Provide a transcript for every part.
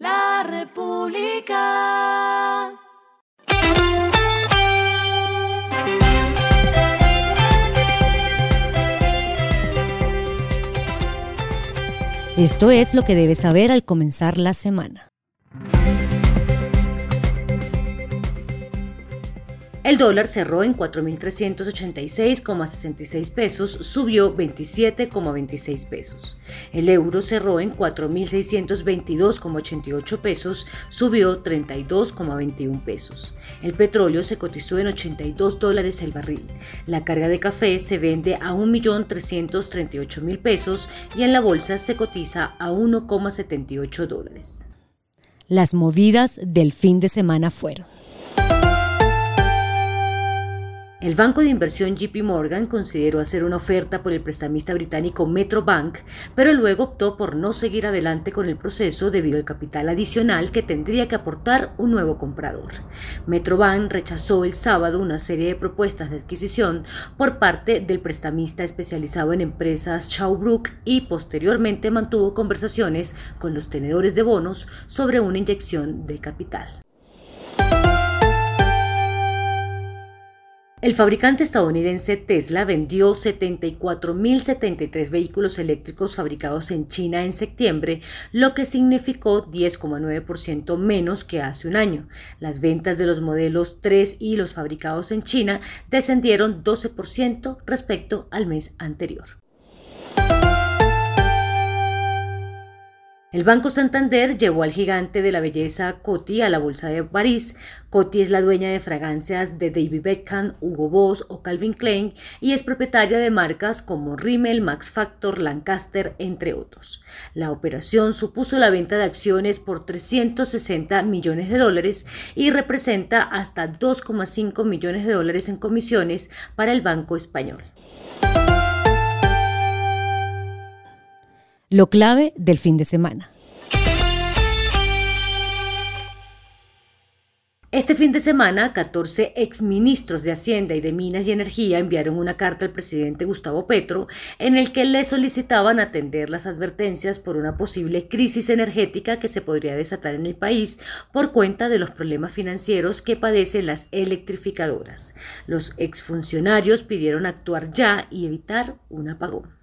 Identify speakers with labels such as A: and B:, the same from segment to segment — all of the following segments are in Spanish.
A: La República.
B: Esto es lo que debes saber al comenzar la semana. El dólar cerró en 4.386,66 pesos, subió 27,26 pesos. El euro cerró en 4.622,88 pesos, subió 32,21 pesos. El petróleo se cotizó en 82 dólares el barril. La carga de café se vende a 1.338.000 pesos y en la bolsa se cotiza a 1,78 dólares. Las movidas del fin de semana fueron. El banco de inversión JP Morgan consideró hacer una oferta por el prestamista británico Metrobank, pero luego optó por no seguir adelante con el proceso debido al capital adicional que tendría que aportar un nuevo comprador. Metrobank rechazó el sábado una serie de propuestas de adquisición por parte del prestamista especializado en empresas Chowbrook y posteriormente mantuvo conversaciones con los tenedores de bonos sobre una inyección de capital. El fabricante estadounidense Tesla vendió 74.073 vehículos eléctricos fabricados en China en septiembre, lo que significó 10,9% menos que hace un año. Las ventas de los modelos 3 y los fabricados en China descendieron 12% respecto al mes anterior. El Banco Santander llevó al gigante de la belleza Coty a la Bolsa de París. Coty es la dueña de fragancias de David Beckham, Hugo Boss o Calvin Klein y es propietaria de marcas como Rimmel, Max Factor, Lancaster, entre otros. La operación supuso la venta de acciones por 360 millones de dólares y representa hasta 2,5 millones de dólares en comisiones para el Banco Español. Lo clave del fin de semana. Este fin de semana, 14 exministros de Hacienda y de Minas y Energía enviaron una carta al presidente Gustavo Petro en el que le solicitaban atender las advertencias por una posible crisis energética que se podría desatar en el país por cuenta de los problemas financieros que padecen las electrificadoras. Los exfuncionarios pidieron actuar ya y evitar un apagón.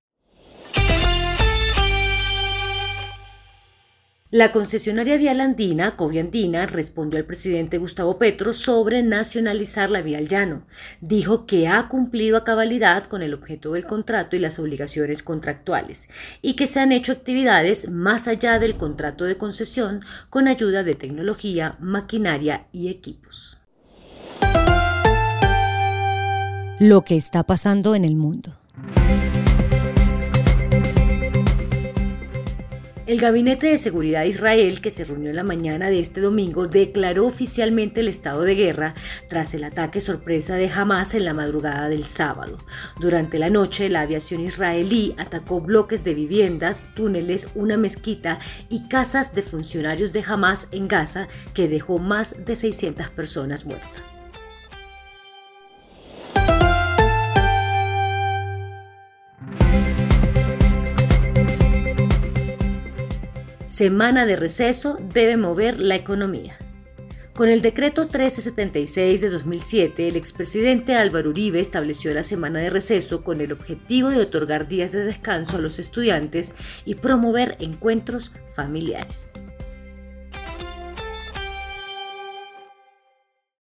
B: La concesionaria vial andina, Coviandina, respondió al presidente Gustavo Petro sobre nacionalizar la vía al llano. Dijo que ha cumplido a cabalidad con el objeto del contrato y las obligaciones contractuales y que se han hecho actividades más allá del contrato de concesión con ayuda de tecnología, maquinaria y equipos. Lo que está pasando en el mundo. El Gabinete de Seguridad de Israel, que se reunió en la mañana de este domingo, declaró oficialmente el estado de guerra tras el ataque sorpresa de Hamas en la madrugada del sábado. Durante la noche, la aviación israelí atacó bloques de viviendas, túneles, una mezquita y casas de funcionarios de Hamas en Gaza, que dejó más de 600 personas muertas. Semana de receso debe mover la economía. Con el decreto 1376 de 2007, el expresidente Álvaro Uribe estableció la semana de receso con el objetivo de otorgar días de descanso a los estudiantes y promover encuentros familiares.